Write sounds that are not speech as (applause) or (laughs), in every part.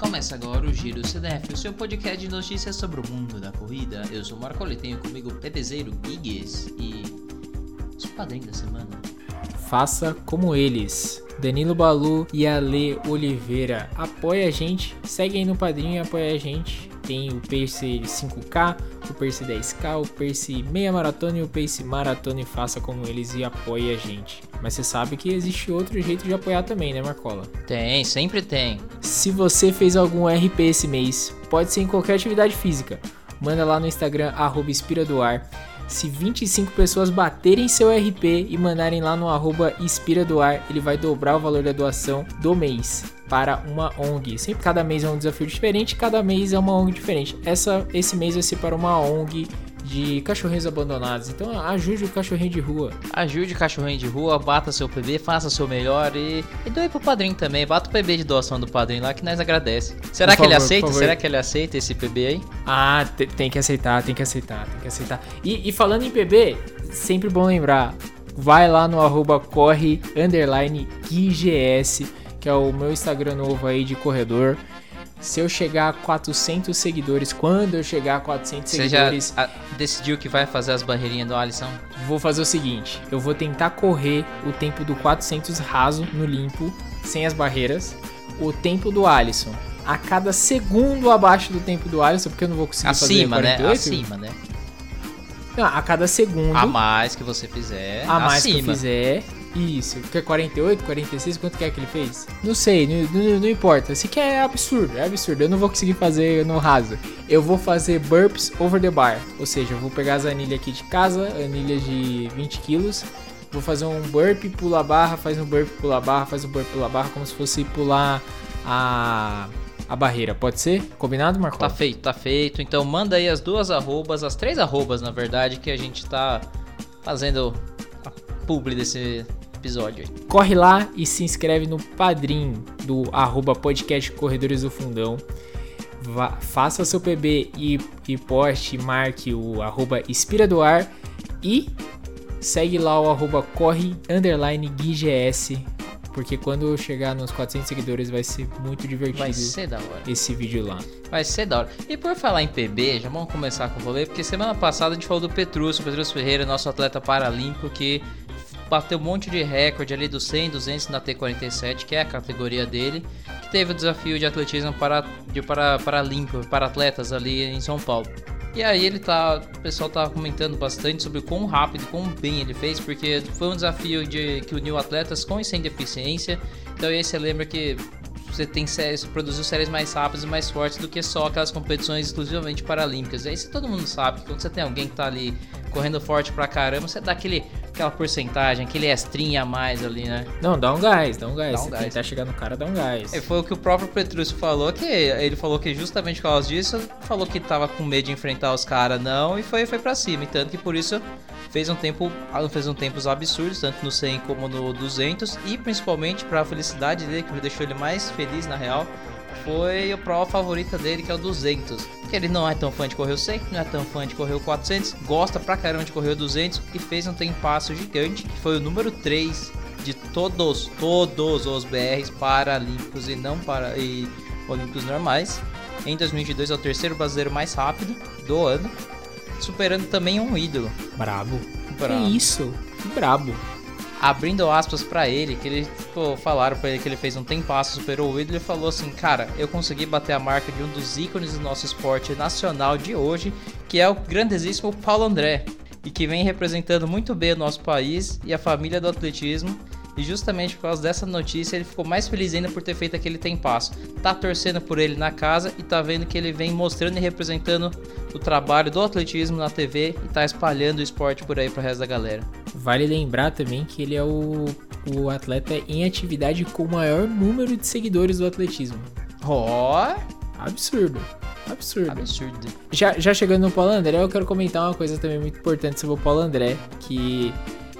Começa agora o Giro CDF, o seu podcast de notícias sobre o mundo da corrida. Eu sou o Marco tenho comigo o Pepezeiro Guigues e os padrinhos da semana. Faça como eles. Danilo Balu e Ale Oliveira. Apoia a gente, segue aí no padrinho e apoia a gente. Tem o Pace 5K, o Pace 10K, o Pace Meia Maratona e o Pace Maratona e faça como eles e apoie a gente. Mas você sabe que existe outro jeito de apoiar também, né, Marcola? Tem, sempre tem. Se você fez algum RP esse mês, pode ser em qualquer atividade física. Manda lá no Instagram, arroba. Se 25 pessoas baterem seu RP e mandarem lá no arroba Inspiradoar, ele vai dobrar o valor da doação do mês para uma ONG. Sempre cada mês é um desafio diferente, cada mês é uma ONG diferente. Essa, esse mês vai ser para uma ONG de cachorrinhos abandonados. Então ajude o cachorrinho de rua. Ajude o cachorrinho de rua, bata seu PB, faça o seu melhor e, e doe pro padrinho também. Bata o PB de doação do padrinho lá que nós agradece. Será por que favor, ele aceita? Será que ele aceita esse PB aí? Ah, tem que aceitar, tem que aceitar, tem que aceitar. E, e falando em PB, sempre bom lembrar, vai lá no arroba corre underline QGS, que é o meu Instagram novo aí de corredor. Se eu chegar a 400 seguidores, quando eu chegar a 400 Você seguidores. Já decidiu que vai fazer as barreirinhas do Alisson? Vou fazer o seguinte: eu vou tentar correr o tempo do 400 raso no limpo, sem as barreiras. O tempo do Alisson. A cada segundo abaixo do tempo do Alisson, porque eu não vou conseguir Acima, fazer 48. né? Acima, né? Não, a cada segundo. A mais que você fizer. A mais acima. que eu fizer. Isso, que é 48, 46, quanto que é que ele fez? Não sei, não, não, não, importa. Se quer é absurdo, é absurdo. Eu não vou conseguir fazer no raso. Eu vou fazer burps over the bar. Ou seja, eu vou pegar as anilhas aqui de casa, anilhas de 20 quilos. Vou fazer um burp, pula a barra, faz um burp, pula a barra, faz um burp, pula barra, como se fosse pular a a barreira, pode ser? Combinado, Marco? Tá feito, tá feito. Então manda aí as duas arrobas, as três arrobas, na verdade, que a gente tá fazendo a publi desse, episódio. Corre lá e se inscreve no padrim do arroba podcast Corredores do Fundão. Vá, faça seu PB e, e poste, marque o arroba Inspira do Ar e segue lá o arroba corre underline GGS porque quando eu chegar nos 400 seguidores vai ser muito divertido vai ser da hora. esse vídeo lá. Vai ser da hora. E por falar em PB, já vamos começar com o rolê, porque semana passada a gente falou do Petrúcio, Petrúcio Ferreira, nosso atleta paralímpico que bateu um monte de recorde ali do 100, 200 na T47, que é a categoria dele, que teve o desafio de atletismo para, de para, para limpo, para atletas ali em São Paulo. E aí ele tá, o pessoal tá comentando bastante sobre quão rápido, quão bem ele fez, porque foi um desafio de que uniu atletas com e sem deficiência. Então aí você lembra que você tem séries, produziu séries mais rápidas e mais fortes do que só aquelas competições exclusivamente paralímpicas. E aí todo mundo sabe quando você tem alguém que tá ali correndo forte pra caramba, você dá aquele, aquela porcentagem, aquele estrinha a mais ali, né? Não, dá um gás, dá um gás. Dá um gás. tentar chegar no cara, dá um gás. E foi o que o próprio Petrúcio falou, que ele falou que justamente por causa disso, falou que tava com medo de enfrentar os caras não, e foi, foi pra cima. E tanto que por isso fez um tempo, fez um tempos absurdos, tanto no 100 como no 200, e principalmente para a felicidade dele, que me deixou ele mais feliz na real, foi a prova favorita dele, que é o 200. Que ele não é tão fã de correr o 100, não é tão fã de correr o 400, gosta pra caramba de correr o 200 e fez um tempasso gigante, que foi o número 3 de todos, todos os BRs paralímpicos e não para e olímpicos normais. Em 2022 é o terceiro brasileiro mais rápido do ano superando também um ídolo. Brabo. Brabo. Que isso? Que brabo. Abrindo aspas para ele, que ele pô, falaram para ele que ele fez um tempasso, superou o ídolo e falou assim: Cara, eu consegui bater a marca de um dos ícones do nosso esporte nacional de hoje, que é o grandíssimo Paulo André, e que vem representando muito bem o nosso país e a família do atletismo e justamente por causa dessa notícia, ele ficou mais feliz ainda por ter feito aquele tempasso. Tá torcendo por ele na casa e tá vendo que ele vem mostrando e representando o trabalho do atletismo na TV e tá espalhando o esporte por aí pro resto da galera. Vale lembrar também que ele é o, o atleta em atividade com o maior número de seguidores do atletismo. Ó! Oh. Absurdo. Absurdo. Absurdo. Já, já chegando no Paulo André, eu quero comentar uma coisa também muito importante sobre o Paulo André, que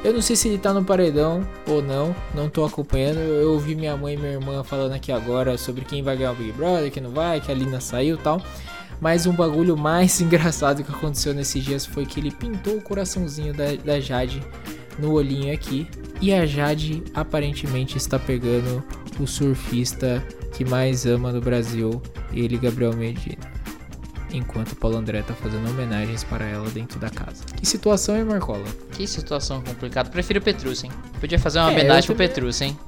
eu não sei se ele tá no paredão ou não, não tô acompanhando. Eu ouvi minha mãe e minha irmã falando aqui agora sobre quem vai ganhar o Big Brother, quem não vai, que a Lina saiu e tal. Mas um bagulho mais (laughs) engraçado que aconteceu nesses dias foi que ele pintou o coraçãozinho da, da Jade no olhinho aqui. E a Jade aparentemente está pegando o surfista que mais ama no Brasil, ele Gabriel Medina. Enquanto o Paulo André tá fazendo homenagens para ela dentro da casa. Que situação, hein, Marcola? Que situação complicada. Prefiro o Petrus, hein? Podia fazer uma É, homenagem pro também- Petrus, hein?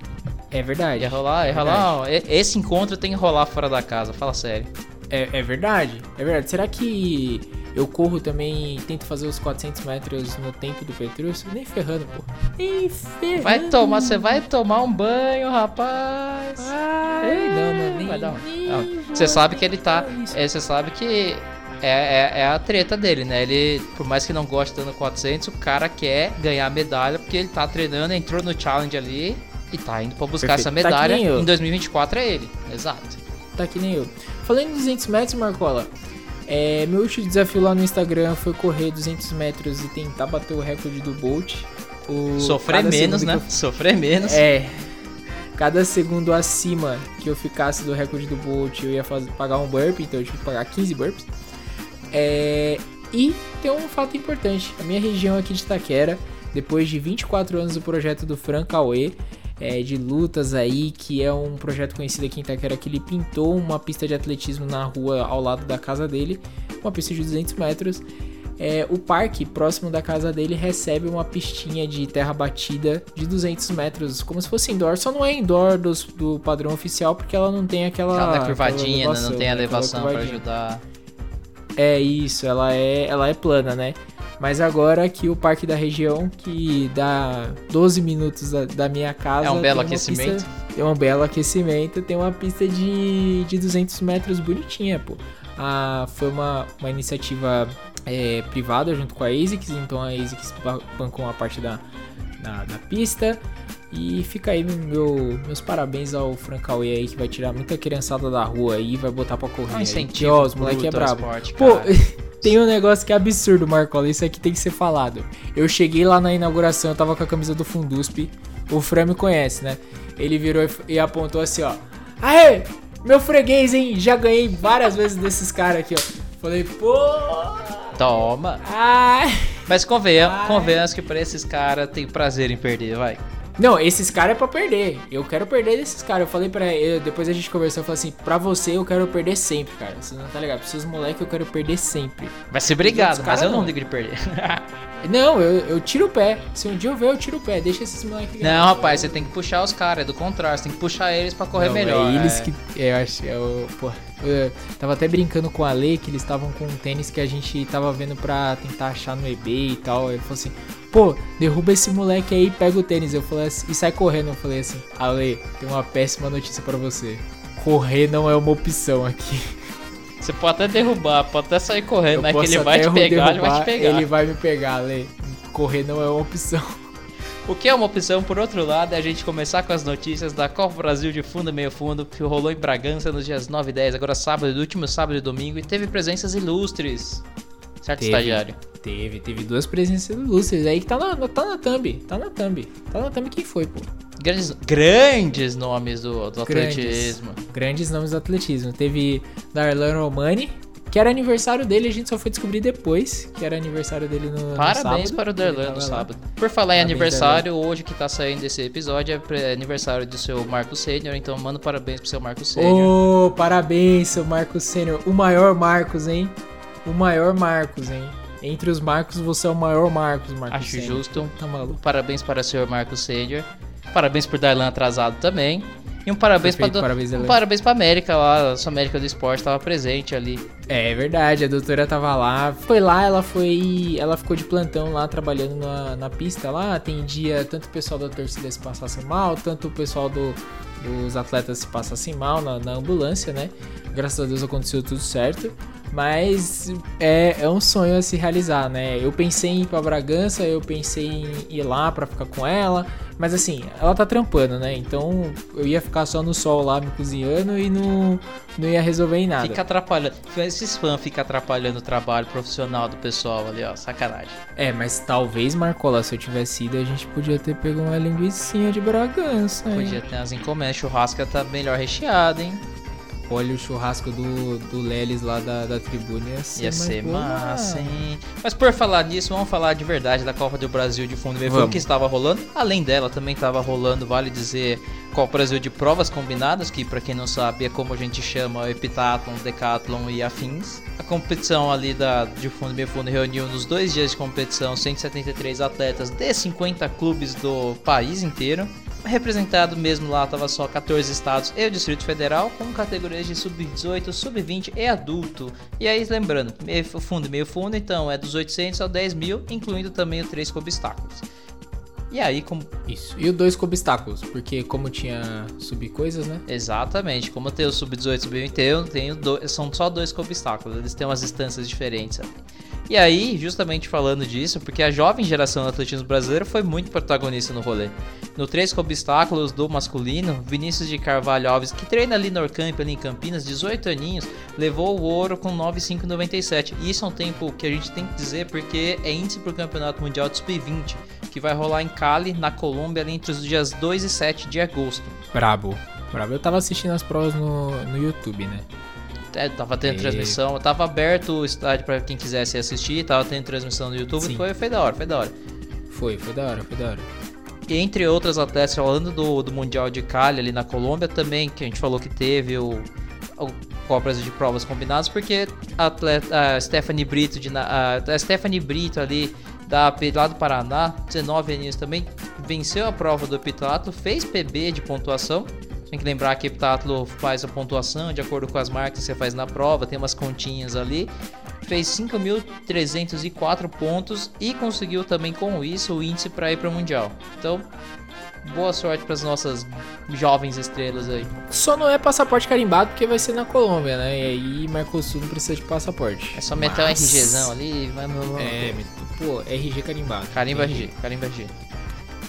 É verdade. Ia rolar, ia É rolar. Esse encontro tem que rolar fora da casa, fala sério. É, é verdade, é verdade. Será que eu corro também e tento fazer os 400 metros no tempo do Petrus? Nem ferrando, pô. Nem ferrando. Vai tomar, você vai tomar um banho, rapaz. Ai, não, não, nem, Vai dar um- Você sabe que ele tá. é, Você sabe que é, é, é a treta dele, né? Ele, por mais que não goste dando 400, o cara quer ganhar a medalha porque ele tá treinando, entrou no challenge ali e tá indo pra buscar Perfeito. essa Tá que medalha. nem eu. em 2024 é ele, exato. Tá que nem eu. Falando em 200 metros, Marcola, é, meu último desafio lá no Instagram foi correr 200 metros e tentar bater o recorde do Bolt. O, Sofrer menos, né? eu- Sofrer menos. É. Cada segundo acima que eu ficasse do recorde do Bolt, eu ia fazer, pagar um burpee, então eu tive que pagar 15 burpees. É, e tem um fato importante: a minha região aqui de Itaquera, depois de 24 anos do projeto do Fran Cauê, é, de lutas aí, que é um projeto conhecido aqui em Itaquera, que ele pintou uma pista de atletismo na rua ao lado da casa dele, uma pista de 200 metros. É, o parque próximo da casa dele recebe uma pistinha de terra batida de 200 metros, como se fosse indoor. Só não é indoor dos- do, padrão oficial porque ela não tem aquela. Ela é aquela curvadinha, né? não tem a né? Aquela elevação pra curvadinha. ajudar. É isso, ela é, ela é plana, né? Mas agora que o parque da região, que dá 12 minutos da, da minha casa. É um belo aquecimento. pista- tem um belo aquecimento, tem uma pista de, de 200 metros bonitinha, pô. Ah, foi uma, uma iniciativa é, privada junto com a ASICS, então a ASICS ba- bancou uma parte da, da, da pista. E fica aí meu, meus parabéns ao Francauê aí, que vai tirar muita criançada da rua aí e vai botar pra correr. É um incentivo ó, os moleque é brabo. Pô. (laughs) tem um negócio que é absurdo, Marcola. Isso aqui tem que ser falado. Eu cheguei lá na inauguração, eu tava com a camisa do Fundusp. O Fran me conhece, né? Ele virou e- apontou assim, ó. Aê, meu freguês, hein? Já ganhei várias vezes desses caras aqui, ó. Falei, pô. Toma. Ai. Mas convenha, Ai. convenhamos que pra esses caras tem prazer em perder, vai. Não, esses caras é pra perder. Eu quero perder desses caras. Eu falei pra ele, depois a gente conversou, eu falei assim, pra você eu quero perder sempre, cara. Você não tá ligado? Pra seus moleques eu quero perder sempre. Vai ser obrigado, mas eu não não. ligo de perder. (laughs) Não, eu, eu tiro o pé. Se um dia eu ver, eu tiro o pé. Deixa esses moleques não, rapaz, você tem que puxar os caras, é do contrário, você tem que puxar eles pra correr Não, melhor. É eles é. que. Eu acho. Eu, pô, eu tava até brincando com a Lei que eles estavam com um tênis que a gente tava vendo pra tentar achar no eBay e tal. Ele falou assim: pô, derruba esse moleque aí e pega o tênis. Eu falei assim, e sai correndo. Eu falei assim: Ale, tem uma péssima notícia pra você. Correr não é uma opção aqui. (laughs) Você pode até derrubar, pode até sair correndo, Eu mas que ele vai te pegar, ele vai derrubar, te pegar. Ele vai me pegar, Ale. Correr não é uma opção. (laughs) O que é uma opção, por outro lado, é a gente começar com as notícias da Copa Brasil de fundo e meio fundo, que rolou em Bragança nos dias 9 e 10, agora sábado, do último sábado e domingo, e teve presenças ilustres. Certo, Teve. estagiário? Teve, teve duas presenças ilustres aí que tá na, tá na thumb. Tá na thumb. Tá na thumb quem foi, pô. Grandes, grandes nomes do, do Grandes. atletismo. Grandes nomes do atletismo. Teve Darlan Romani, que era aniversário dele, a gente só foi descobrir depois que era aniversário dele no, no Parabéns sábado. para o Darlan no sábado. Por falar em Parabéns, aniversário, hoje que tá saindo esse episódio é pre- aniversário do seu Marco Sênior, então manda parabéns pro seu Marco Sênior. Ô, parabéns, seu Marcos Sênior. O maior Marcos, hein? O maior Marcos, hein? Entre os Marcos, você é o maior Marcos, Marcos Acho Sênior. justo. Tá maluco. Parabéns para o senhor Marco Sênior. Parabéns por Darlan atrasado também. E um parabéns para parabéns, um parabéns para América lá, a sua América do Esporte estava presente ali. É verdade, a doutora tava lá. Foi lá, ela foi. Ela ficou de plantão lá, trabalhando na, na pista lá. Atendia tanto o pessoal da torcida se passasse mal, tanto o pessoal do, dos atletas se passassem mal na, na ambulância, né? Graças a Deus aconteceu tudo certo. Mas é, é um sonho a se realizar, né? Eu pensei em ir pra Bragança, eu pensei em ir lá pra ficar com ela. Mas assim, ela tá trampando, né? Então eu ia ficar só no sol lá me cozinhando e não, não ia resolver em nada. Fica atrapalhando. Esses fãs ficam atrapalhando o trabalho profissional do pessoal ali, ó. Sacanagem. É, mas talvez, Marcola, se eu tivesse ido, a gente podia ter pego uma linguicinha de Bragança, hein? Podia ter as encomendas. Churrasca tá melhor recheada, hein? Olha o churrasco do, do Lelis lá da, da tribuna. Ia ser, Ia ser massa, hein? Mas por falar nisso, vamos falar de verdade da Copa do Brasil de fundo fundo Vamos. que estava rolando. Além dela, também estava rolando, vale dizer, Copa Brasil de provas combinadas, que para quem não sabe é como a gente chama o Epitathlon, Decathlon e afins. A competição ali da, de fundo e fundo reuniu nos dois dias de competição 173 atletas de 50 clubes do país inteiro. Representado mesmo lá estava só 14 estados e o Distrito Federal, com categorias de sub-18, sub-20 e adulto. E aí, lembrando, meio fundo e meio fundo, então é dos 800 ao 10 mil, incluindo também o 3 com obstáculos. E aí, como Isso. E o dois com obstáculos, porque como tinha sub-coisas, né? Exatamente, como tem o sub-18 e sub-20, eu tenho do- são só dois com obstáculos, eles têm umas instâncias diferentes. ali. E aí, justamente falando disso, porque a jovem geração do atletismo brasileiro foi muito protagonista no rolê. No 3 com obstáculos do masculino, Vinícius de Carvalho Alves, que treina ali no Orcamp, ali em Campinas, 18 aninhos, levou o ouro com 9,597. E isso é um tempo que a gente tem que dizer porque é índice para o Campeonato Mundial de Sub-20, que vai rolar em Cali, na Colômbia, ali entre os dias 2 e 7 de agosto. Brabo. Brabo. Eu tava assistindo as provas no, no YouTube, né? É, tava tendo E- transmissão, tava aberto o estádio pra quem quisesse assistir, tava tendo transmissão no YouTube, Sim. foi, foi da hora, foi da hora. Foi, foi da hora, foi da hora. E entre outras atletas, falando do, do Mundial de Cali ali na Colômbia também, que a gente falou que teve o, o Copas de provas combinadas, porque a, atleta, a Stephanie Brito, de, a, a Stephanie Brito ali da lá do Paraná, 19 aninhos também, venceu a prova do heptatlo, fez PB de pontuação. Tem que lembrar que o heptatlo faz a pontuação de acordo com as marcas que você faz na prova, tem umas continhas ali. Fez 5.304 pontos e conseguiu também com isso o índice para ir para o Mundial. Então, boa sorte para as nossas jovens estrelas aí. Só não é passaporte carimbado porque vai ser na Colômbia, né? E aí Mercosul não precisa de passaporte. É só meter Mas- um RGzão ali e vai... É, pô, RG carimbado. Carimba RG, carimba RG.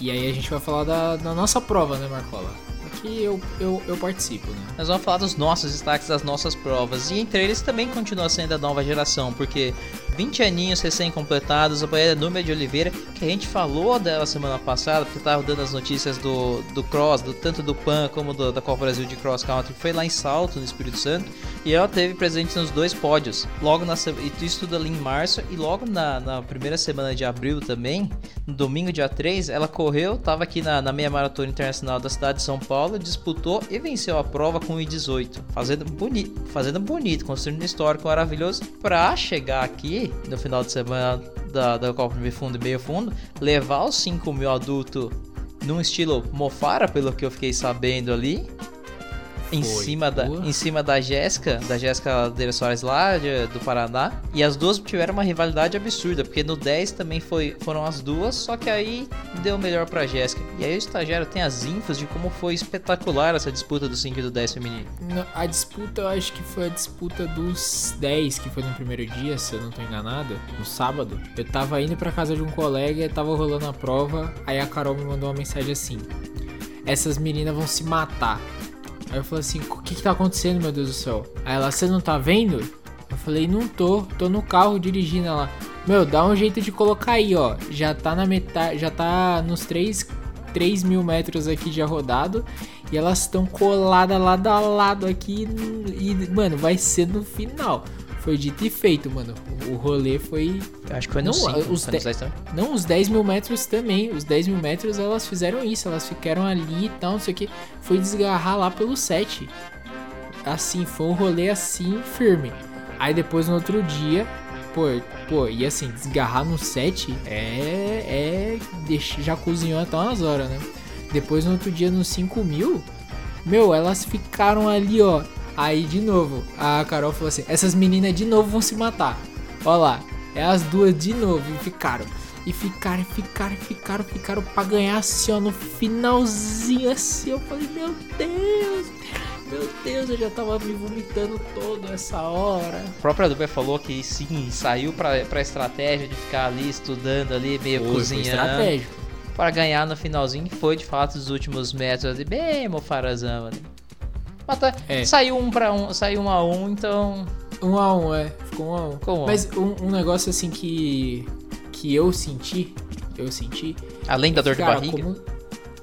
E aí a gente vai falar da, da nossa prova, né, Marcola? Aqui eu, eu, eu participo, né? Nós vamos falar dos nossos destaques das nossas provas. E entre eles também continua sendo a nova geração, porque 20 aninhos recém-completados, a Baiana Número de Oliveira, que a gente falou dela semana passada, porque tava dando as notícias do, do Cross, do, tanto do PAN como do- da Copa Brasil de Cross Country, foi lá em Salto, no Espírito Santo, e ela teve presente nos dois pódios. Logo na isso tudo ali em março, e logo na, na primeira semana de abril também, no domingo, dia 3, ela correu, tava aqui na, na meia maratona internacional da cidade de São Paulo, disputou e venceu a prova com o I-18, fazendo bonito, fazendo bonito, construindo um histórico maravilhoso pra chegar aqui no final de semana da, da Copa de Fundo e Meio Fundo, levar os 5 mil adultos num estilo Mofara, pelo que eu fiquei sabendo ali. Em Foi. cima, da, em cima da Jéssica, da Jéssica Ladeira Soares lá de- do Paraná. E as duas tiveram uma rivalidade absurda, porque no 10 também foi, foram as duas, só que aí deu melhor pra Jéssica. E aí o estagiário tem as infos de como foi espetacular essa disputa do 5 e do 10 feminino. A disputa, eu acho que foi a disputa dos 10, que foi no primeiro dia, se eu não tô enganado, no sábado. Eu tava indo pra casa de um colega, tava rolando a prova, aí a Carol me mandou uma mensagem assim: Essas meninas vão se matar. Aí eu falei assim: O que que tá acontecendo, meu Deus do céu? Aí ela: Você não tá vendo? Eu falei: Não tô, tô no carro dirigindo ela. Meu, dá um jeito de colocar aí, ó. Já tá na metade, já tá nos 3, 3 mil metros aqui já rodado. E elas estão coladas lado a lado aqui. E, mano, vai ser no final. Foi dito e feito, mano. O rolê foi. Eu acho que foi no Não, 5. os foi de- no 10 também. Não, os 10 mil metros também. Os 10 mil metros elas fizeram isso. Elas ficaram ali e tal, não sei o que. Foi desgarrar lá pelo 7. Assim, foi um rolê assim, firme. Aí depois no outro dia. Pô, pô, e assim, desgarrar no 7 é. é deixa, já cozinhou até umas horas, né? Depois no outro dia no 5 mil. Meu, elas ficaram ali, ó. Aí de novo, a Carol falou assim: essas meninas de novo vão se matar. Ó lá, é as duas de novo. E ficaram. E ficaram, e ficaram, e ficaram, ficaram pra ganhar assim, ó, no finalzinho assim. Eu falei, meu Deus, meu Deus, eu já tava me vomitando todo essa hora. O próprio Aduber falou que sim, saiu pra, pra estratégia de ficar ali estudando ali, meio Foi, foi cozinhando. estratégico. para ganhar no finalzinho, foi de fato os últimos metros ali, bem mofarazão ali. Mas tá- É. saiu um para um, saiu um a um, então Um a um, é. Ficou um a um. Ficou um a Mas um, um negócio assim que. que eu senti. Eu senti. além da dor de barriga, como-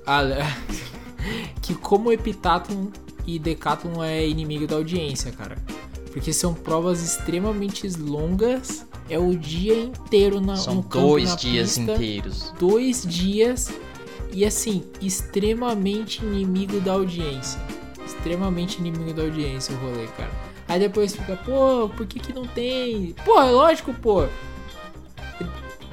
Ah, (laughs) que como o Epitathlon e Decathlon é inimigo da audiência, cara. Porque são provas extremamente longas. É o dia inteiro na, São campo, dois na dias pista, inteiros. Dois dias. E assim, extremamente inimigo da audiência. Extremamente inimigo da audiência o rolê, cara. Aí depois fica, pô, por que que não tem? Pô, é lógico, pô.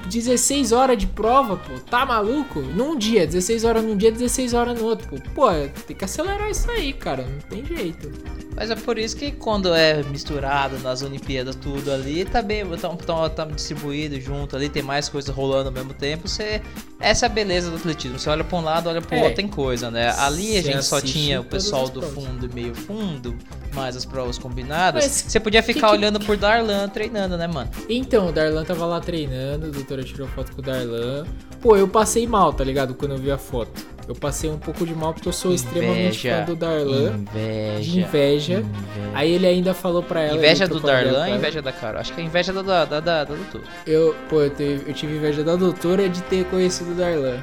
16 horas de prova, pô. Tá maluco? Num dia, 16 horas num dia, 16 horas no outro, pô. Pô, tem que acelerar isso aí, cara. Não tem jeito. Mas é por isso que quando é misturado nas Olimpíadas tudo ali, tá bem, tá, tá, tá distribuído junto ali, tem mais coisas rolando ao mesmo tempo. Você, essa é a beleza do atletismo. Você olha pra um lado, olha pro É. outro, tem coisa, né? Ali a gente só tinha o pessoal do fundo e meio fundo, mais as provas combinadas. Mas Você podia que ficar que- olhando por Darlan treinando, né, mano? Então, o Darlan tava lá treinando, a doutora tirou foto com o Darlan. Pô, eu passei mal, tá ligado? Quando eu vi a foto. Eu passei um pouco de mal porque eu sou extremamente Inveja. fã do Darlan. Inveja. De inveja. Inveja. Aí ele ainda falou pra ela. Inveja do Darlan e ela. inveja da Carol. Acho que é inveja da, da, da, da, doutora. Eu, pô, eu, teve- eu tive inveja da doutora de ter conhecido o Darlan.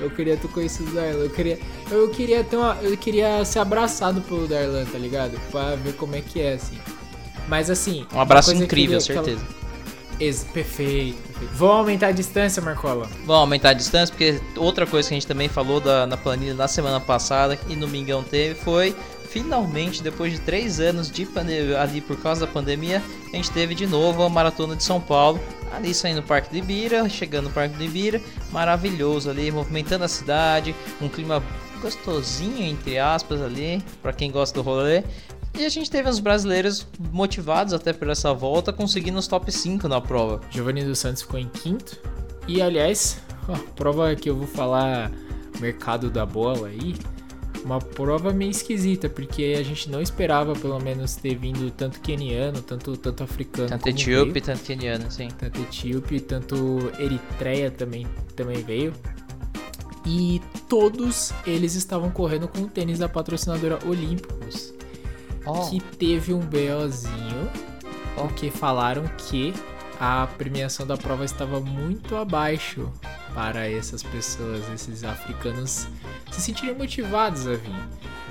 Eu queria ter conhecido o Darlan. Eu queria, eu queria ter uma, eu queria ser abraçado pelo Darlan, tá ligado? Pra ver como é que é, assim. Mas assim. Um abraço incrível, que ele- que ela- certeza. Ex- perfeito, perfeito. Vamos aumentar a distância, Marcola. Vamos aumentar a distância, porque outra coisa que a gente também falou da, na planilha na semana passada e no Mingão teve foi finalmente, depois de três anos de ali por causa da pandemia, a gente teve de novo a Maratona de São Paulo. Ali saindo no Parque do Ibira, chegando no Parque do Ibira, maravilhoso ali, movimentando a cidade, um clima gostosinho, entre aspas, ali, pra quem gosta do rolê. E a gente teve os brasileiros motivados até por essa volta, conseguindo os top 5 na prova. Giovanni dos Santos ficou em quinto. E aliás, ó, prova que eu vou falar mercado da bola aí. Uma prova meio esquisita, porque a gente não esperava pelo menos ter vindo tanto queniano, tanto, tanto africano. Tanto etíope, veio. tanto keniano, assim. Tanto etíope, tanto eritreia também, também veio. E todos eles estavam correndo com o tênis da patrocinadora Olímpicos. Oh. Que teve um BOzinho, porque falaram que a premiação da prova estava muito abaixo para essas pessoas, esses africanos se sentirem motivados a vir.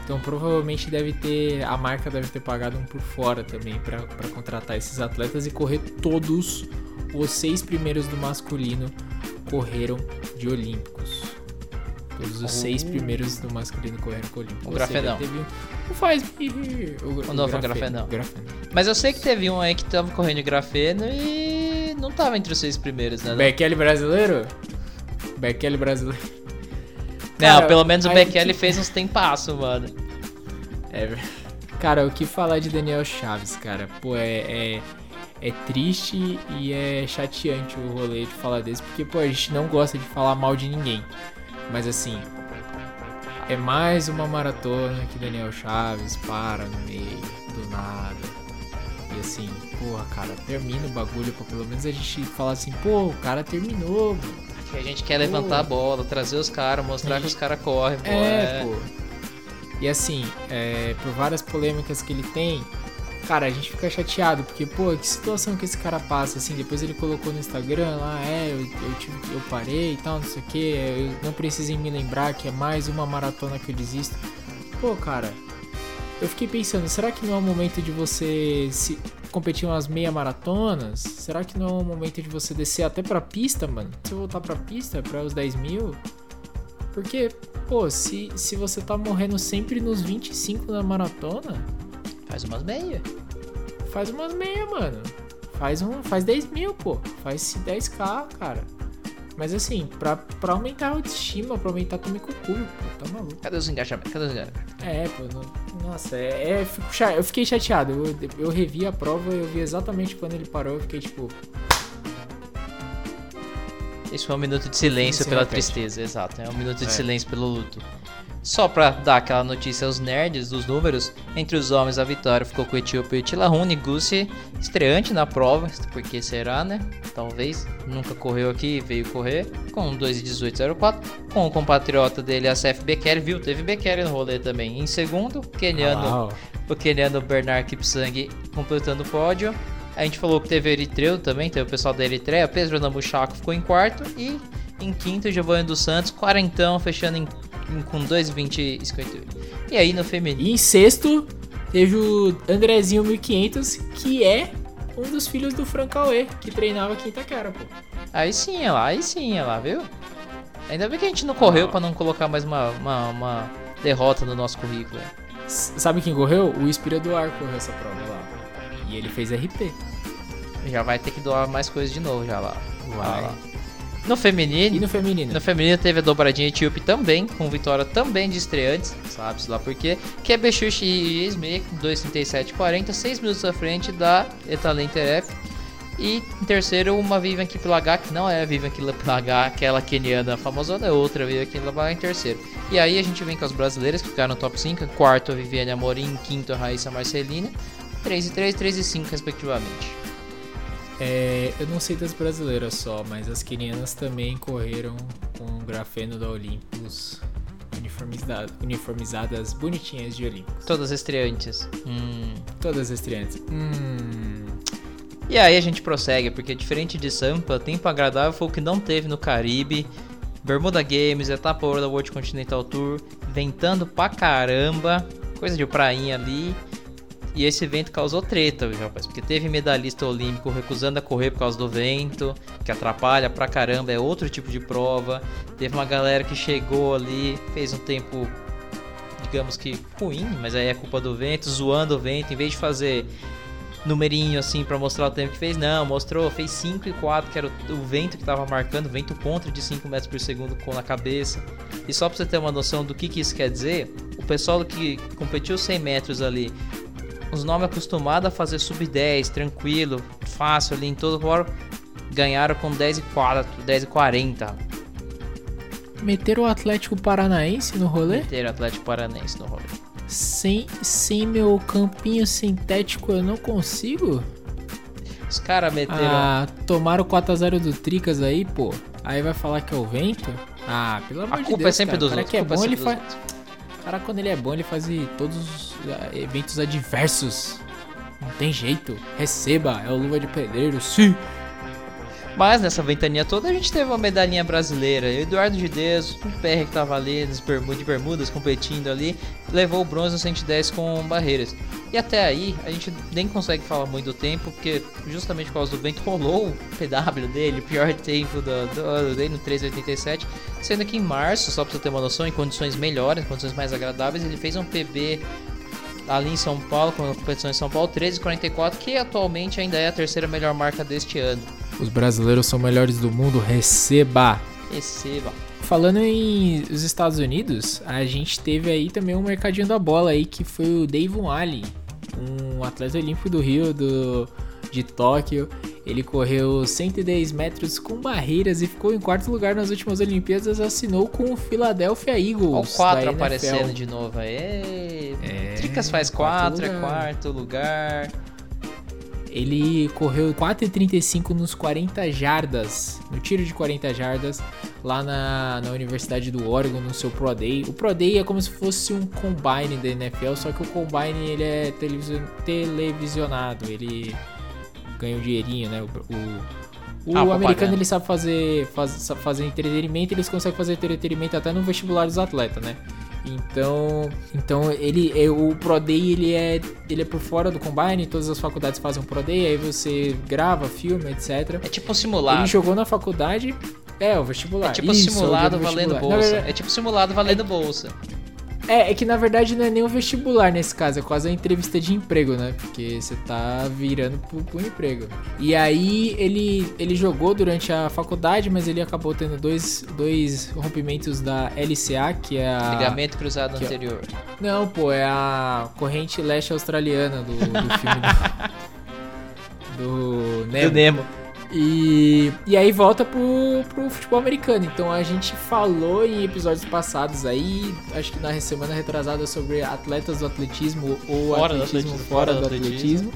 Então provavelmente deve ter a marca deve ter pagado um por fora também para contratar esses atletas e correr todos os seis primeiros do masculino correram de olímpicos. Todos os seis Oh. primeiros do masculino correram com olímpicos. Seja, grafenão. Teve um, o faz o, O novo grafenão. grafenão. Mas eu sei que teve um aí que tava correndo de grafeno e não tava entre os seis primeiros, né? Bekele brasileiro? Bekele brasileiro. Não, Cara, pelo menos o Bekele que- fez uns tempasso, mano. É, cara, o que falar de Daniel Chaves, cara? Pô, é, é, é triste e é chateante o rolê de falar desse, porque, pô, a gente não gosta de falar mal de ninguém. Mas assim, é mais uma maratona que Daniel Chaves para no meio, do nada. E assim, porra, cara, termina o bagulho pra pelo menos a gente falar assim, pô, o cara terminou, mano. Que a gente quer levantar a bola, trazer os caras, mostrar que os caras correm, pô. É, pô. E assim, é, por várias polêmicas que ele tem, cara, a gente fica chateado, porque, pô, que situação que esse cara passa, assim, depois ele colocou no Instagram lá, é, eu, eu, tive, eu parei e tal, não sei o que, não precisem me lembrar que é mais uma maratona que eu desisto. Pô, cara, eu fiquei pensando, será que não é o momento de você se competir umas meia maratonas? Será que não é o momento de você descer até pra pista, mano? Se eu voltar pra pista, pra os 10 mil? Porque, pô, se, se você tá morrendo sempre nos 25 na maratona, Faz umas meia. faz umas meia, mano. Faz um. Faz 10 mil, pô. Faz 10k, cara. Mas assim, pra, pra aumentar a autoestima, pra aumentar também com o público, pô, tá maluco. Cadê os engajamentos? Cadê os engajamentos? É, pô, não- nossa, é, é, fico eu fiquei chateado. Eu, eu revi a prova, eu vi exatamente quando ele parou, eu fiquei tipo, Esse foi um minuto de silêncio pela repete. tristeza, exato. É um minuto de É. silêncio pelo luto. Só pra dar aquela notícia aos nerds dos números, entre os homens a vitória ficou com o etíope Tilahun Gussi, estreante na prova, porque será, né? Talvez, nunca correu aqui, veio correr, com 2,18,04, com o compatriota dele, a Sef Bekele, viu? Teve Bekele no rolê também. Em segundo, o keniano, ah, o keniano Bernard Kipsang completando o pódio. A gente falou que teve Eritreu também, teve o pessoal da Eritreia. Pedro Namuchaco ficou em quarto. E em quinto, Giovanni dos Santos, quarentão, fechando em com 2,20 e 58. E aí no feminino. E em sexto, teve o Andrezinho 1500, que é um dos filhos do Francauê, que treinava aqui em Itaquera, pô. Aí sim, olha lá, aí sim, olha lá, viu? Ainda bem que a gente não correu pra não colocar mais uma, uma, uma derrota no nosso currículo. S- Sabe quem correu? O Inspira do Ar correu essa prova lá. E ele fez RP. Já vai ter que doar mais coisas de novo já lá. Vai. lá. No feminino, E no feminino? No feminino teve a dobradinha etíope também, com vitória também de estreantes, sabe-se lá por quê, que é Bechushi e com 2,37,40, 6 minutos à frente da Etalent F. E em terceiro, uma Vivian Kiplagat, que não é a Vivian Kiplagat, aquela keniana famosona, é outra Vivian Kiplagat em terceiro. E aí a gente vem com as brasileiras que ficaram no top 5, em quarto a Viviane Amorim, quinto a Raíssa Marcelina, 3 e 3, 3 e 5 respectivamente. É, eu não sei das brasileiras só, mas as quenianas também correram com o grafeno da Olympus uniformizada- uniformizadas bonitinhas de Olympus. Todas estreantes. Hum. Todas estreantes. Hum. E aí a gente prossegue, porque diferente de Sampa, tempo agradável foi o que não teve no Caribe. Bermuda Games, etapa ouro da World Continental Tour, ventando pra caramba, coisa de prainha ali. E esse evento causou treta, rapaz? Porque teve medalhista olímpico recusando a correr por causa do vento, que atrapalha pra caramba, é outro tipo de prova. Teve uma galera que chegou ali, fez um tempo, digamos que ruim, mas aí é culpa do vento, zoando o vento, em vez de fazer numerinho assim pra mostrar o tempo que fez. Não, mostrou, fez 5 e 4, que era o, vento que tava marcando, vento contra de 5 metros por segundo com na cabeça. E só pra você ter uma noção do que, que isso quer dizer, o pessoal que competiu 100 metros ali, os nomes acostumados a fazer sub 10, tranquilo, fácil ali em todo o ganharam com 10 e 4, 10 e 40. Meteram o Atlético Paranaense no rolê? Meteram o Atlético Paranense no rolê. Sem, sem meu campinho sintético eu não consigo? Os caras meteram. Ah, tomaram 4x0 do Tricas aí, pô. Aí vai falar que é o vento? Ah, pelo amor a de culpa Deus. é sempre cara. dos O outros. que é a culpa bom, ele faz. outros. Cara, quando ele é bom, ele faz todos os ah, eventos adversos. Não tem jeito. Receba, é o Luva de Pedreiro, sim. Mas nessa ventania toda a gente teve uma medalhinha brasileira. Eduardo de Deus, o PR que tava ali de Bermudas competindo ali, levou o bronze no 110 com barreiras. E até aí a gente nem consegue falar muito do tempo, porque justamente por causa do vento rolou o PW dele, o pior tempo do, do ano dele no 3,87. Sendo que em março, só pra você ter uma noção, em condições melhores, em condições mais agradáveis, ele fez um PB ali em São Paulo, com a competição em São Paulo, 13,44, que atualmente ainda é a terceira melhor marca deste ano. Os brasileiros são melhores do mundo, receba. Receba. Falando em os Estados Unidos, a gente teve aí também um mercadinho da bola aí que foi o Davon Ali, um atleta olímpico do Rio, do, de Tóquio. Ele correu 110 metros com barreiras e ficou em quarto lugar nas últimas Olimpíadas. Assinou com o Philadelphia Eagles. Olha o 4 da aparecendo de novo aí. É, Tricas faz quarto 4, é quarto lugar. Ele correu 4,35 nos 40 jardas, no tiro de 40 jardas, lá na, na Universidade do Oregon, no seu Pro Day. O Pro Day é como se fosse um combine da NFL, só que o combine ele é televisio- televisionado, ele ganha um dinheirinho, né? O, o, o Ah, americano propaganda. ele sabe fazer, faz, sabe fazer entretenimento, eles conseguem fazer entretenimento até no vestibular dos atletas, né? Então, então ele é o Pro Day ele é ele é por fora do combine, todas as faculdades fazem um Pro Day, aí você grava, filma, etc. É tipo um simulado. Ele jogou na faculdade, é o vestibular. É tipo Isso, simulado é o dia do valendo bolsa. verdade- É tipo simulado valendo bolsa. É, é que na verdade não é nem o vestibular nesse caso, é quase a entrevista de emprego, né? Porque você tá virando pro, pro emprego. E aí ele, ele jogou durante a faculdade, mas ele acabou tendo dois, dois rompimentos da LCA, que é a. Ligamento cruzado ó. anterior. Não, pô, é a corrente leste australiana do, do filme do, (laughs) do Nemo. Do Nemo. E, e aí volta pro, pro futebol americano. Então a gente falou em episódios passados aí, acho que na semana retrasada, sobre atletas do atletismo ou Fora do atletismo atletismo, fora do do atletismo.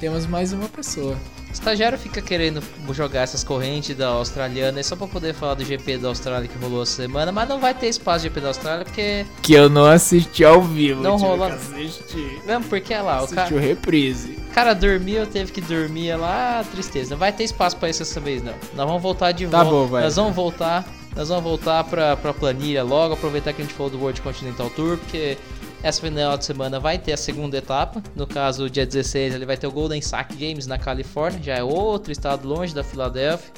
Temos mais uma pessoa. O estagiário fica querendo jogar essas correntes da australiana só pra poder falar do GP da Austrália que rolou essa semana, mas não vai ter espaço de GP da Austrália porque. Que eu não assisti ao vivo. Não assistir. Mesmo porque é lá, o cara, o reprise. Cara dormiu, teve que dormir é lá, tristeza. Não vai ter espaço pra isso essa vez, não. Nós vamos voltar de Tá volta. bom, vai. Nós vamos voltar nós vamos voltar pra, pra planilha logo, aproveitar que a gente falou do World Continental Tour, porque essa final de semana vai ter a segunda etapa. No caso, dia 16, ele vai ter o Golden Sack Games na Califórnia, já é outro estado longe da Filadélfia.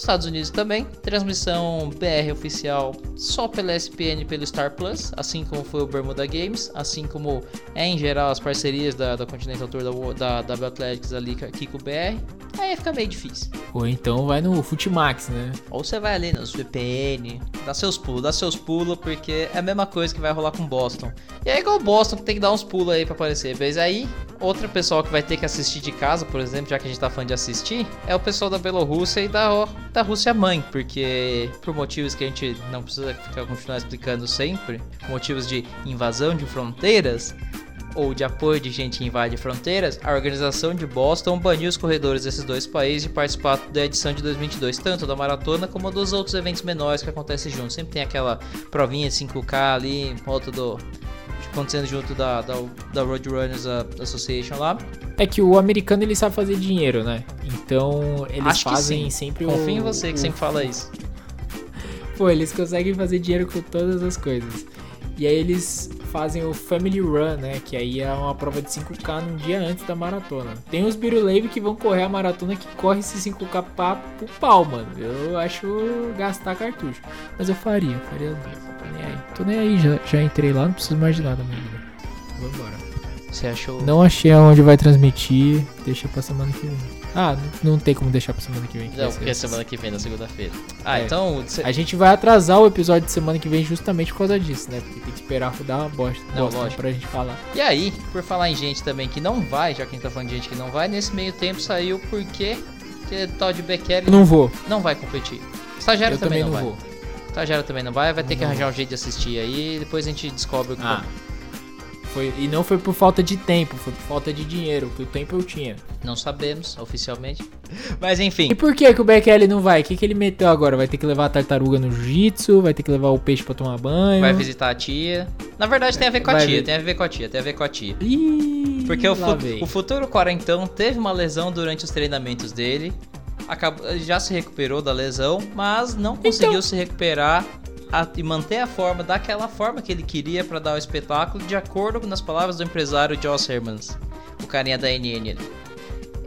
Estados Unidos também, transmissão BR oficial só pela ESPN e pelo Star Plus, assim como foi o Bermuda Games, assim como é em geral as parcerias da, da Continental Tour da, da, da Athletics ali aqui com o BR. Aí fica meio difícil. Ou então vai no Futimax, né? Ou você vai ali no VPN, dá seus pulos, dá seus pulos, porque é a mesma coisa que vai rolar com Boston. E é igual o Boston que tem que dar uns pulos aí pra aparecer. Mas aí, outra pessoa que vai ter que assistir de casa, por exemplo, já que a gente tá falando de assistir, é o pessoal da Bielorrússia e da, da Rússia mãe, porque por motivos que a gente não precisa ficar continuar explicando sempre, motivos de invasão de fronteiras, ou de apoio de gente que invade fronteiras, a organização de Boston baniu os corredores desses dois países de participar da edição de 2022, tanto da maratona como dos outros eventos menores que acontecem juntos. Sempre tem aquela provinha de 5K ali, volta do acontecendo junto da, da, da Roadrunners Association lá. É que o americano ele sabe fazer dinheiro, né? Então eles Acho fazem sempre Confio o. Confio em você que o... sempre fala isso. Pô, eles conseguem fazer dinheiro com todas as coisas. E aí eles fazem o Family Run, né? Que aí é uma prova de 5K num dia antes da maratona. Tem os Birulave que vão correr a maratona que corre esse 5K pra, pro pau, mano. Eu acho gastar cartucho. Mas eu faria, faria. Tô nem aí. Tô nem aí, já, já entrei lá, não preciso mais de nada, mano. Vambora. Você achou? Não achei aonde vai transmitir. Deixa pra semana que vem. Ah, não tem como deixar pra semana que vem. não, porque é semana que vem, na segunda-feira. Ah, é. então. A gente vai atrasar o episódio de semana que vem justamente por causa disso, né? Porque tem que esperar rodar uma bosta, não, bosta lógico. pra gente falar. E aí, por falar em gente também que não vai, já que a gente tá falando de gente que não vai, nesse meio tempo saiu porque que tal de Bekele não vou. Não vai competir. Estagiário também, também, não, não vai. Vou. Estagiário também não vai, vai ter não que arranjar um jeito de assistir aí, depois a gente descobre o que ah. Foi, e não foi por falta de tempo, foi por falta de dinheiro, porque o tempo eu tinha. Não sabemos, oficialmente. Mas enfim. E por que, que o Bekele não vai? O que, que ele meteu agora? Vai ter que levar a tartaruga no jiu-jitsu? Vai ter que levar o peixe pra tomar banho? Vai visitar a tia. Na verdade tem a ver com a vai tia, ver... tem a ver com a tia, tem a ver com a tia. Ih, porque o, fu o futuro quarentão teve uma lesão durante os treinamentos dele. Acabou, já se recuperou da lesão, mas não conseguiu então... se recuperar a, e manter a forma daquela forma que ele queria para dar o espetáculo, de acordo com as palavras do empresário Joss Hermans, o carinha da NN ali.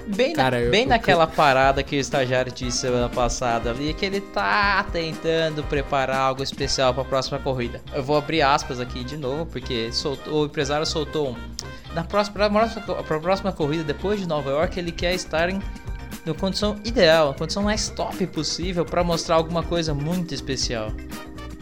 Bem, Cara, na, bem eu, naquela eu... parada que o estagiário disse semana passada ali, que ele tá tentando preparar algo especial para a próxima corrida. Eu vou abrir aspas aqui de novo, porque soltou, o empresário soltou um. Na próxima, pra, próxima corrida, depois de Nova York, ele quer estar em na condição ideal, a condição mais top possível para mostrar alguma coisa muito especial.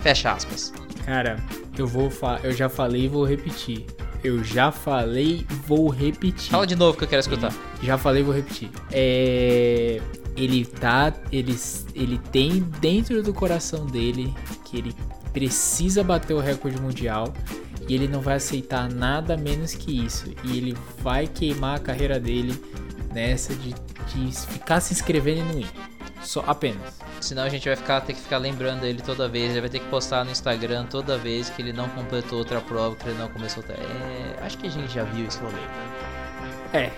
Fecha aspas. Cara, eu vou eu já falei e vou repetir. Eu já falei, vou repetir. Fala de novo que eu quero escutar. já falei, vou repetir. É, ele tá, ele, ele tem dentro do coração dele que ele precisa bater o recorde mundial e ele não vai aceitar nada menos que isso. E ele vai queimar a carreira dele nessa de, de ficar se inscrevendo e não ir. Só apenas. Senão a gente vai ficar, ter que ficar lembrando ele toda vez. Ele vai ter que postar no Instagram toda vez que ele não completou outra prova, que ele não começou. É, acho que a gente já viu esse rolê. É.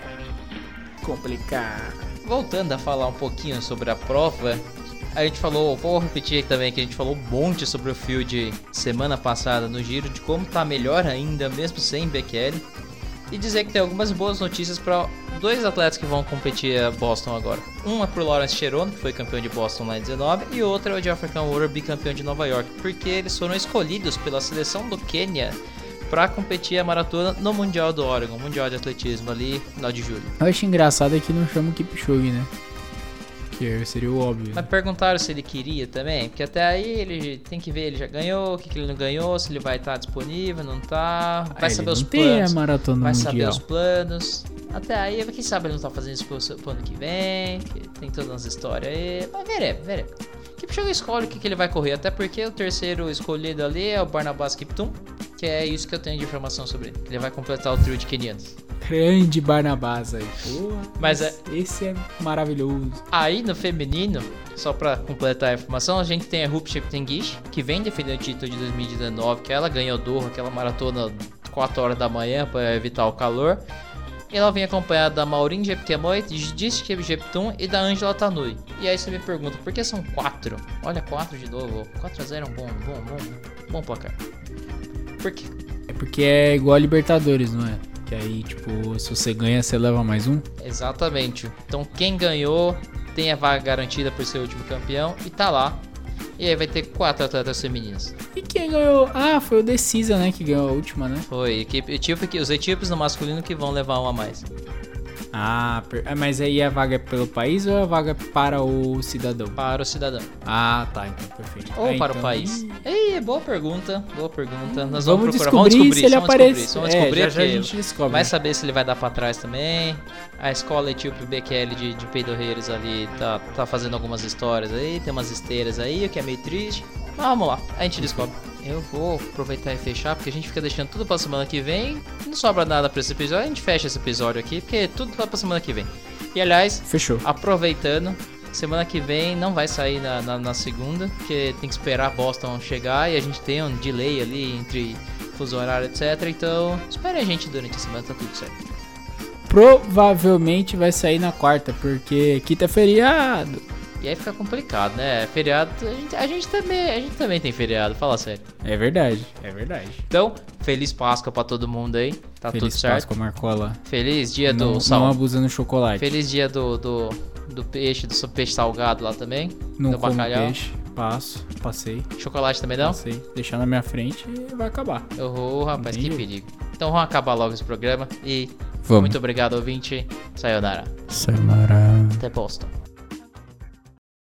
Complicado. Voltando a falar um pouquinho sobre a prova, a gente falou, vou repetir aqui também que a gente falou um monte sobre o field semana passada no giro, de como tá melhor ainda, mesmo sem Bekele. E dizer que tem algumas boas notícias para dois atletas que vão competir a Boston agora. Um é pro Lawrence Cherono, que foi campeão de Boston lá em 19, e outro é o Geoffrey Kamworth, bicampeão de Nova York, porque eles foram escolhidos pela seleção do Quênia para competir a maratona no Mundial do Oregon, Mundial de Atletismo ali final de julho. Eu acho engraçado é que não chama o Kipchoge, né? Que seria o óbvio. Mas perguntaram se ele queria também, porque até aí ele tem que ver, ele já ganhou, o que, que ele não ganhou, se ele vai estar disponível, não tá. Vai ah, saber os planos. a maratona vai mundial. saber os planos. Até aí, quem sabe ele não tá fazendo isso pro, pro ano que vem, que tem todas as histórias aí. Mas veremos, veremos. Kipchoge escolhe o que, que ele vai correr, até porque o terceiro escolhido ali é o Barnabas Kiptum, que é isso que eu tenho de informação sobre ele. Ele vai completar o trio de quenianos. Grande Barnabás aí. Pô, Mas é... esse é maravilhoso. Aí no feminino, só pra completar a informação, a gente tem a Rup Sheptengish, que vem defendendo o título de 2019, que ela ganhou Doha, aquela maratona 4 horas da manhã para evitar o calor. E ela vem acompanhada da Maureen Jepkemoy, Judith Jeptun e da Angela Tanui. E aí você me pergunta, por que são quatro? Olha, quatro de novo. 4x0 é um bom, bom, bom, bom placar. Por quê? É porque é igual a Libertadores, não é? Que aí, tipo, se você ganha, você leva mais um. Exatamente. Então quem ganhou tem a vaga garantida por ser o último campeão e tá lá. E aí vai ter quatro atletas femininas. E quem ganhou? Ah, foi o Decisa, né? Que ganhou a última, né? Foi, equipe, etíope, os etíopes no masculino que vão levar um a mais. Ah, per- ah, mas aí a vaga é pelo país ou a vaga é para o cidadão? Para o cidadão. Ah, tá, então perfeito. Ou Ah, para o então- país. Ei, boa pergunta, boa pergunta. Nós Vamos, vamos, procurar, descobrir, vamos descobrir se ele vamos aparece. Descobrir, vamos É, descobrir já, já a gente descobre. vai saber se ele vai dar pra trás também. A escola etíope BQL de, de peidorreiros ali tá, tá fazendo algumas histórias aí, tem umas esteiras aí, o que é meio triste. Mas vamos lá, a gente descobre. Eu vou aproveitar e fechar, porque a gente fica deixando tudo pra semana que vem. Não sobra nada pra esse episódio, a gente fecha esse episódio aqui, porque tudo vai pra semana que vem. E aliás, Fechou. aproveitando, semana que vem não vai sair na, na, na segunda, porque tem que esperar Boston chegar e a gente tem um delay ali entre fuso horário, etc. Então, espere a gente durante a semana, tá tudo certo. Provavelmente vai sair na quarta, porque quinta é feriado. E aí fica complicado, né? Feriado, a gente, a gente também, a gente também tem feriado, fala sério. É verdade, é verdade. Então, feliz Páscoa pra todo mundo aí, tá Feliz tudo certo. Páscoa, Marcola. Feliz dia não, do não sal. abusa no chocolate. Feliz dia do, do, do peixe, do peixe salgado lá também. não do como bacalhau. peixe. Passo, passei, Chocolate também não? passei. Deixar na minha frente e vai acabar. Oh, rapaz, Entendi. que perigo. Então vamos acabar logo esse programa e Vamos. muito obrigado, ouvinte. Sayonara. Sayonara. Até Boston.